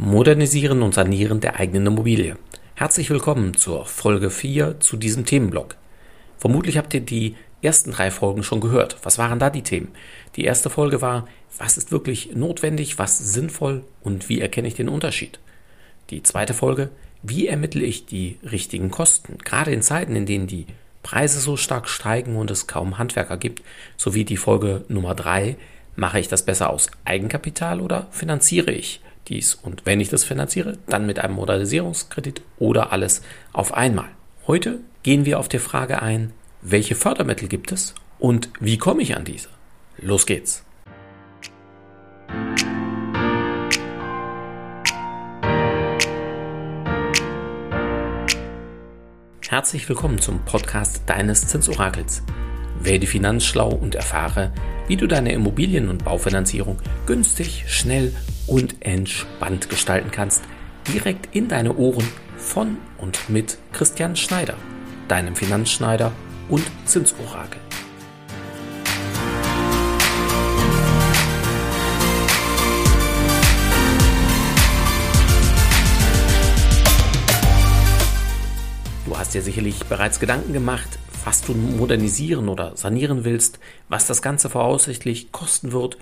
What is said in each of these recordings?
Modernisieren und Sanieren der eigenen Immobilie. Herzlich willkommen zur Folge 4 zu diesem Themenblock. Vermutlich habt ihr die ersten drei Folgen schon gehört. Was waren da die Themen? Die erste Folge war, was ist wirklich notwendig, was sinnvoll und wie erkenne ich den Unterschied? Die zweite Folge, wie ermittle ich die richtigen Kosten, gerade in Zeiten, in denen die Preise so stark steigen und es kaum Handwerker gibt, sowie die Folge Nummer drei, mache ich das besser aus Eigenkapital oder finanziere ich dies. Und wenn ich das finanziere, dann mit einem Modernisierungskredit oder alles auf einmal. Heute gehen wir auf die Frage ein, welche Fördermittel gibt es und wie komme ich an diese? Los geht's! Herzlich willkommen zum Podcast deines Zinsorakels. Werde finanzschlau und erfahre, wie du deine Immobilien- und Baufinanzierung günstig, schnell und entspannt gestalten kannst, direkt in deine Ohren von und mit Christian Schneider, deinem Finanzschneider und Zinsorakel. Du hast dir sicherlich bereits Gedanken gemacht, was du modernisieren oder sanieren willst, was das Ganze voraussichtlich kosten wird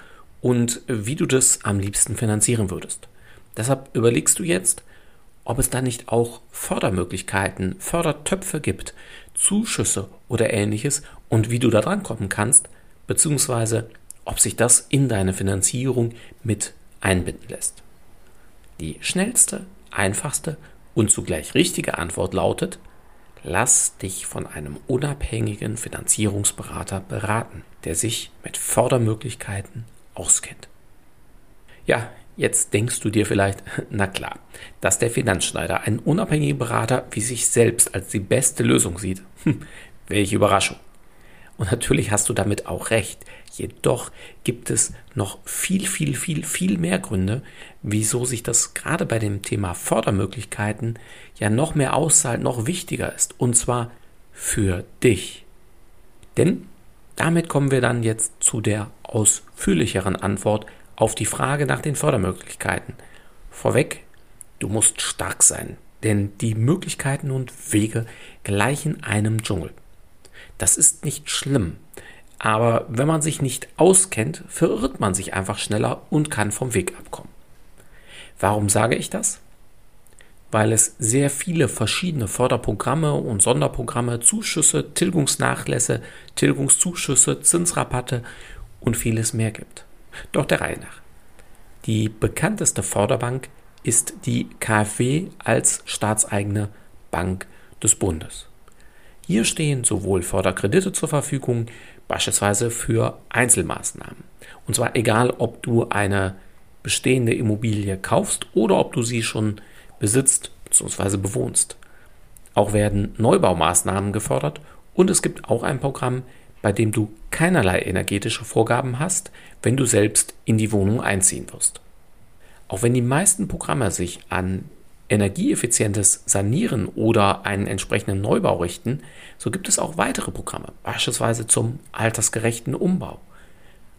und wie du das am liebsten finanzieren würdest. Deshalb überlegst du jetzt, ob es da nicht auch Fördermöglichkeiten, Fördertöpfe gibt, Zuschüsse oder ähnliches und wie du da dran kommen kannst, beziehungsweise ob sich das in deine Finanzierung mit einbinden lässt. Die schnellste, einfachste und zugleich richtige Antwort lautet, lass dich von einem unabhängigen Finanzierungsberater beraten, der sich mit Fördermöglichkeiten auskennt. Ja, jetzt denkst du dir vielleicht, na klar, dass der Finanzschneider einen unabhängigen Berater wie sich selbst als die beste Lösung sieht. Hm, welche Überraschung. Und natürlich hast du damit auch recht. Jedoch gibt es noch viel, viel, viel, viel mehr Gründe, wieso sich das gerade bei dem Thema Fördermöglichkeiten ja noch mehr auszahlt, noch wichtiger ist. Und zwar für dich. Denn damit kommen wir dann jetzt zu der ausführlicheren Antwort auf die Frage nach den Fördermöglichkeiten. Vorweg, du musst stark sein, denn die Möglichkeiten und Wege gleichen einem Dschungel. Das ist nicht schlimm, aber wenn man sich nicht auskennt, verirrt man sich einfach schneller und kann vom Weg abkommen. Warum sage ich das? Weil es sehr viele verschiedene Förderprogramme und Sonderprogramme, Zuschüsse, Tilgungsnachlässe, Tilgungszuschüsse, Zinsrabatte und vieles mehr gibt. Doch der Reihe nach. Die bekannteste Förderbank ist die KfW als staatseigene Bank des Bundes. Hier stehen sowohl Förderkredite zur Verfügung, beispielsweise für Einzelmaßnahmen. Und zwar egal, ob du eine bestehende Immobilie kaufst oder ob du sie schon besitzt bzw. bewohnst. Auch werden Neubaumaßnahmen gefördert und es gibt auch ein Programm, bei dem du keinerlei energetische Vorgaben hast, wenn du selbst in die Wohnung einziehen wirst. Auch wenn die meisten Programme sich an energieeffizientes Sanieren oder einen entsprechenden Neubau richten, so gibt es auch weitere Programme, beispielsweise zum altersgerechten Umbau.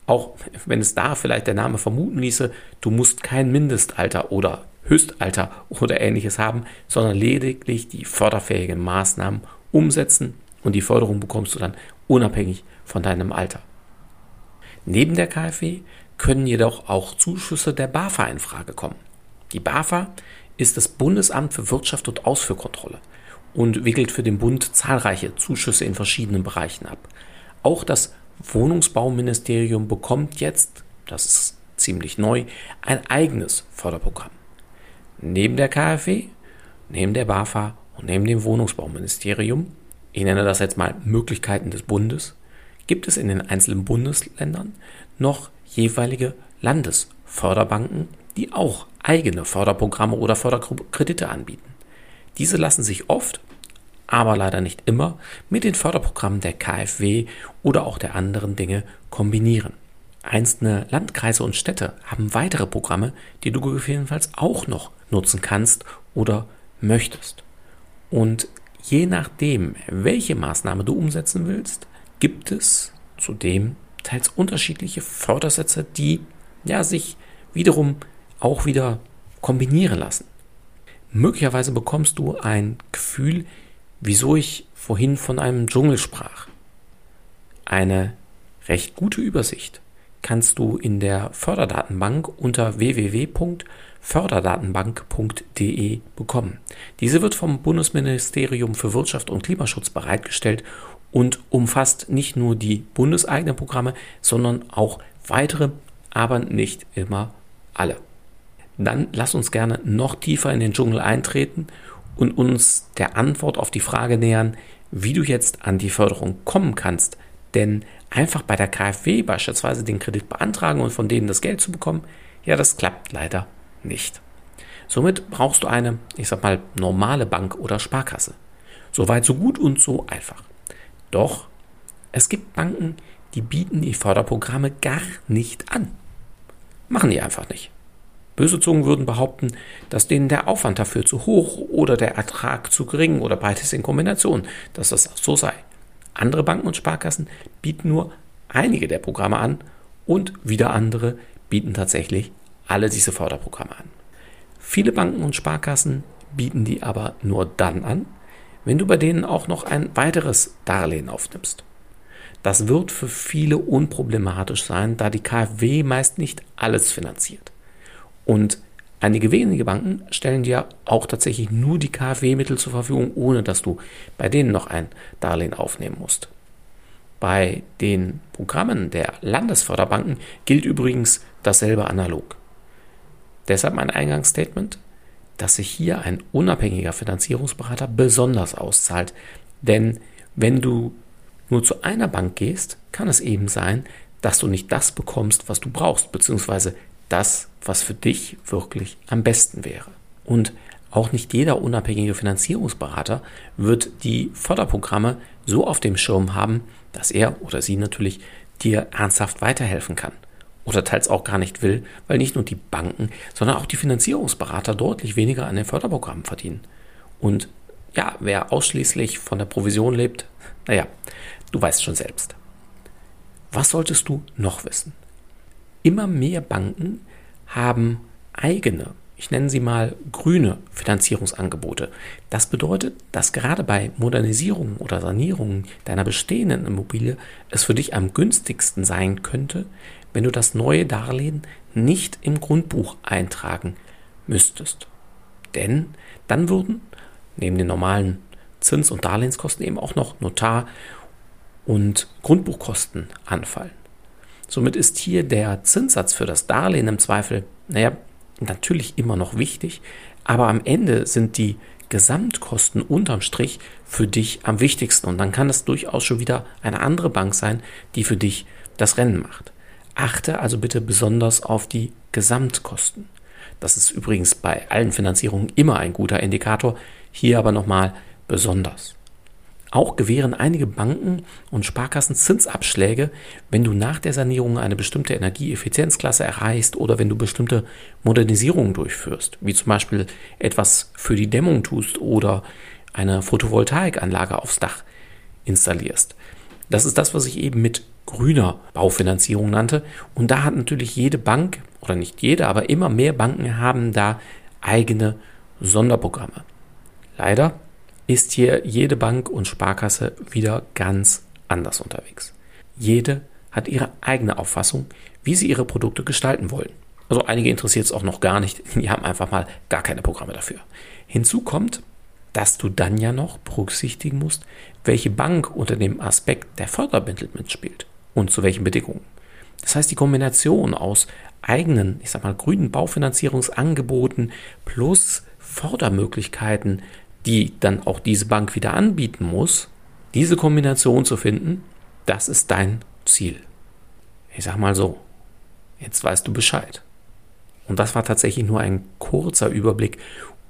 Auch wenn es da vielleicht der Name vermuten ließe, du musst kein Mindestalter oder Höchstalter oder ähnliches haben, sondern lediglich die förderfähigen Maßnahmen umsetzen und die Förderung bekommst du dann unabhängig von deinem Alter. Neben der KfW können jedoch auch Zuschüsse der BAFA in Frage kommen. Die BAFA ist das Bundesamt für Wirtschaft und Ausführkontrolle und wickelt für den Bund zahlreiche Zuschüsse in verschiedenen Bereichen ab. Auch das Wohnungsbauministerium bekommt jetzt, das ist ziemlich neu, ein eigenes Förderprogramm neben der KfW, neben der BAFA und neben dem Wohnungsbauministerium, ich nenne das jetzt mal Möglichkeiten des Bundes, gibt es in den einzelnen Bundesländern noch jeweilige Landesförderbanken, die auch eigene Förderprogramme oder Förderkredite anbieten. Diese lassen sich oft, aber leider nicht immer, mit den Förderprogrammen der KfW oder auch der anderen Dinge kombinieren. Einzelne Landkreise und Städte haben weitere Programme, die du gegebenenfalls auch noch nutzen kannst oder möchtest. Und je nachdem, welche Maßnahme du umsetzen willst, gibt es zudem teils unterschiedliche Fördersätze, die ja sich wiederum auch wieder kombinieren lassen. Möglicherweise bekommst du ein Gefühl, wieso ich vorhin von einem Dschungel sprach. Eine recht gute Übersicht kannst du in der Förderdatenbank unter www.förderdatenbank.de bekommen. Diese wird vom Bundesministerium für Wirtschaft und Klimaschutz bereitgestellt und umfasst nicht nur die bundeseigenen Programme, sondern auch weitere, aber nicht immer alle. Dann lass uns gerne noch tiefer in den Dschungel eintreten und uns der Antwort auf die Frage nähern, wie du jetzt an die Förderung kommen kannst. Denn einfach bei der KfW beispielsweise den Kredit beantragen und von denen das Geld zu bekommen, ja, das klappt leider nicht. Somit brauchst du eine, ich sag mal, normale Bank oder Sparkasse. Soweit so gut und so einfach. Doch es gibt Banken, die bieten die Förderprogramme gar nicht an. Machen die einfach nicht. Böse Zungen würden behaupten, dass denen der Aufwand dafür zu hoch oder der Ertrag zu gering oder beides in Kombination, dass das so sei. Andere Banken und Sparkassen bieten nur einige der Programme an und wieder andere bieten tatsächlich alle diese Förderprogramme an. Viele Banken und Sparkassen bieten die aber nur dann an, wenn du bei denen auch noch ein weiteres Darlehen aufnimmst. Das wird für viele unproblematisch sein, da die KfW meist nicht alles finanziert. Und einige wenige Banken stellen dir auch tatsächlich nur die KfW-Mittel zur Verfügung, ohne dass du bei denen noch ein Darlehen aufnehmen musst. Bei den Programmen der Landesförderbanken gilt übrigens dasselbe analog. Deshalb mein Eingangsstatement dass sich hier ein unabhängiger Finanzierungsberater besonders auszahlt. Denn wenn du nur zu einer Bank gehst, kann es eben sein, dass du nicht das bekommst, was du brauchst, beziehungsweise das, was für dich wirklich am besten wäre. Und auch nicht jeder unabhängige Finanzierungsberater wird die Förderprogramme so auf dem Schirm haben, dass er oder sie natürlich dir ernsthaft weiterhelfen kann oder teils auch gar nicht will, weil nicht nur die Banken, sondern auch die Finanzierungsberater deutlich weniger an den Förderprogrammen verdienen. Und ja, wer ausschließlich von der Provision lebt, naja, du weißt schon selbst. Was solltest du noch wissen? Immer mehr Banken haben eigene, ich nenne sie mal grüne Finanzierungsangebote. Das bedeutet, dass gerade bei Modernisierungen oder Sanierungen deiner bestehenden Immobilie es für dich am günstigsten sein könnte, wenn du das neue Darlehen nicht im Grundbuch eintragen müsstest. Denn dann würden neben den normalen Zins- und Darlehenskosten eben auch noch Notar- und Grundbuchkosten anfallen. Somit ist hier der Zinssatz für das Darlehen im Zweifel, naja, natürlich immer noch wichtig, aber am Ende sind die Gesamtkosten unterm Strich für dich am wichtigsten und dann kann es durchaus schon wieder eine andere Bank sein, die für dich das Rennen macht. Achte also bitte besonders auf die Gesamtkosten. Das ist übrigens bei allen Finanzierungen immer ein guter Indikator, hier aber nochmal besonders. Auch gewähren einige Banken und Sparkassen Zinsabschläge, wenn du nach der Sanierung eine bestimmte Energieeffizienzklasse erreichst oder wenn du bestimmte Modernisierungen durchführst, wie zum Beispiel etwas für die Dämmung tust oder eine Photovoltaikanlage aufs Dach installierst. Das ist das, was ich eben mit grüner Baufinanzierung nannte. Und da hat natürlich jede Bank, oder nicht jede, aber immer mehr Banken haben da eigene Sonderprogramme. Leider ist hier jede Bank und Sparkasse wieder ganz anders unterwegs. Jede hat ihre eigene Auffassung, wie sie ihre Produkte gestalten wollen. Also einige interessiert es auch noch gar nicht, die haben einfach mal gar keine Programme dafür. Hinzu kommt, dass du dann ja noch berücksichtigen musst, welche Bank unter dem Aspekt der Fördermittel mitspielt und zu welchen Bedingungen. Das heißt, die Kombination aus eigenen, ich sag mal, grünen Baufinanzierungsangeboten plus Fördermöglichkeiten, die dann auch diese Bank wieder anbieten muss, diese Kombination zu finden, das ist dein Ziel. Ich sag mal so, jetzt weißt du Bescheid. Und das war tatsächlich nur ein kurzer Überblick,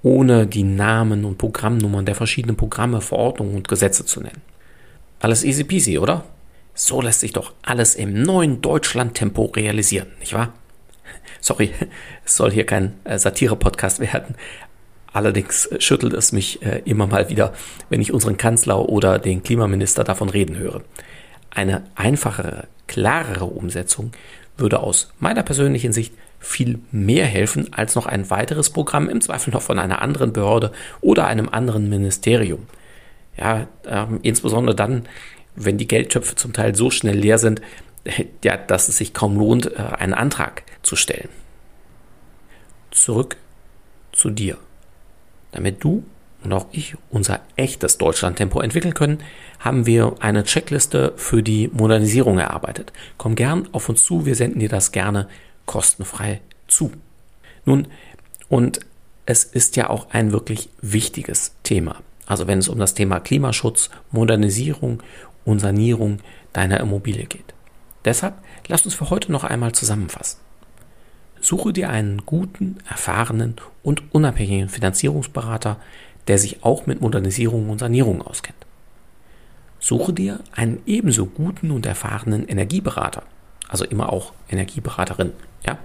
ohne die Namen und Programmnummern der verschiedenen Programme, Verordnungen und Gesetze zu nennen. Alles easy peasy, oder? So lässt sich doch alles im neuen Deutschland-Tempo realisieren, nicht wahr? Sorry, es soll hier kein äh, Satire-Podcast werden. Allerdings äh, schüttelt es mich äh, immer mal wieder, wenn ich unseren Kanzler oder den Klimaminister davon reden höre. Eine einfachere, klarere Umsetzung würde aus meiner persönlichen Sicht viel mehr helfen als noch ein weiteres Programm, im Zweifel noch von einer anderen Behörde oder einem anderen Ministerium. Ja, ähm, insbesondere dann, wenn die Geldtöpfe zum Teil so schnell leer sind, ja, dass es sich kaum lohnt, äh, einen Antrag zu stellen. Zurück zu dir. Damit du und auch ich unser echtes Deutschlandtempo entwickeln können, haben wir eine Checkliste für die Modernisierung erarbeitet. Komm gern auf uns zu, wir senden dir das gerne kostenfrei zu. Nun, und es ist ja auch ein wirklich wichtiges Thema. Also wenn es um das Thema Klimaschutz, Modernisierung und Sanierung deiner Immobilie geht. Deshalb lasst uns für heute noch einmal zusammenfassen. Suche dir einen guten, erfahrenen und unabhängigen Finanzierungsberater, der sich auch mit Modernisierung und Sanierung auskennt. Suche dir einen ebenso guten und erfahrenen Energieberater, also immer auch Energieberaterin, ja,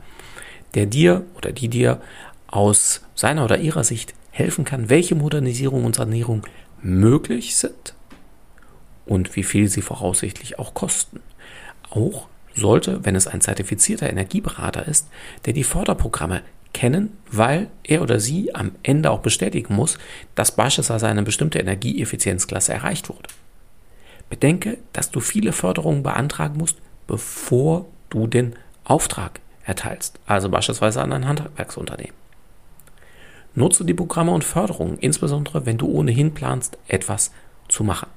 der dir oder die dir aus seiner oder ihrer Sicht helfen kann, welche Modernisierung und Sanierung möglich sind und wie viel sie voraussichtlich auch kosten. Auch sollte, wenn es ein zertifizierter Energieberater ist, der die Förderprogramme kennen, weil er oder sie am Ende auch bestätigen muss, dass beispielsweise eine bestimmte Energieeffizienzklasse erreicht wurde. Bedenke, dass du viele Förderungen beantragen musst, bevor du den Auftrag erteilst, also beispielsweise an ein Handwerksunternehmen. Nutze die Programme und Förderungen, insbesondere wenn du ohnehin planst, etwas zu machen.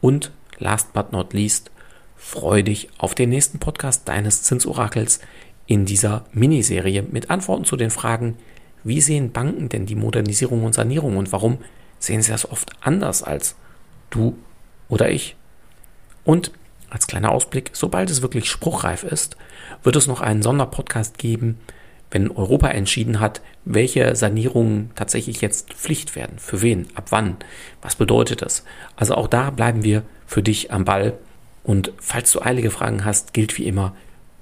Und last but not least, freu dich auf den nächsten Podcast deines Zinsorakels, in dieser Miniserie mit Antworten zu den Fragen, wie sehen Banken denn die Modernisierung und Sanierung und warum sehen sie das oft anders als du oder ich? Und als kleiner Ausblick, sobald es wirklich spruchreif ist, wird es noch einen Sonderpodcast geben, wenn Europa entschieden hat, welche Sanierungen tatsächlich jetzt Pflicht werden. Für wen? Ab wann? Was bedeutet das? Also auch da bleiben wir für dich am Ball. Und falls du eilige Fragen hast, gilt wie immer,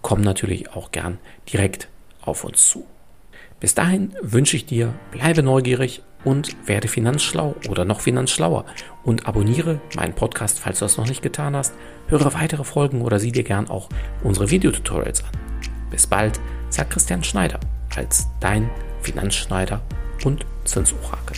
komm natürlich auch gern direkt auf uns zu. Bis dahin wünsche ich dir, bleibe neugierig und werde finanzschlau oder noch finanzschlauer und abonniere meinen Podcast, falls du das noch nicht getan hast. Höre weitere Folgen oder sieh dir gern auch unsere Videotutorials an. Bis bald, sagt Christian Schneider als dein Finanzschneider und Zinsorakel.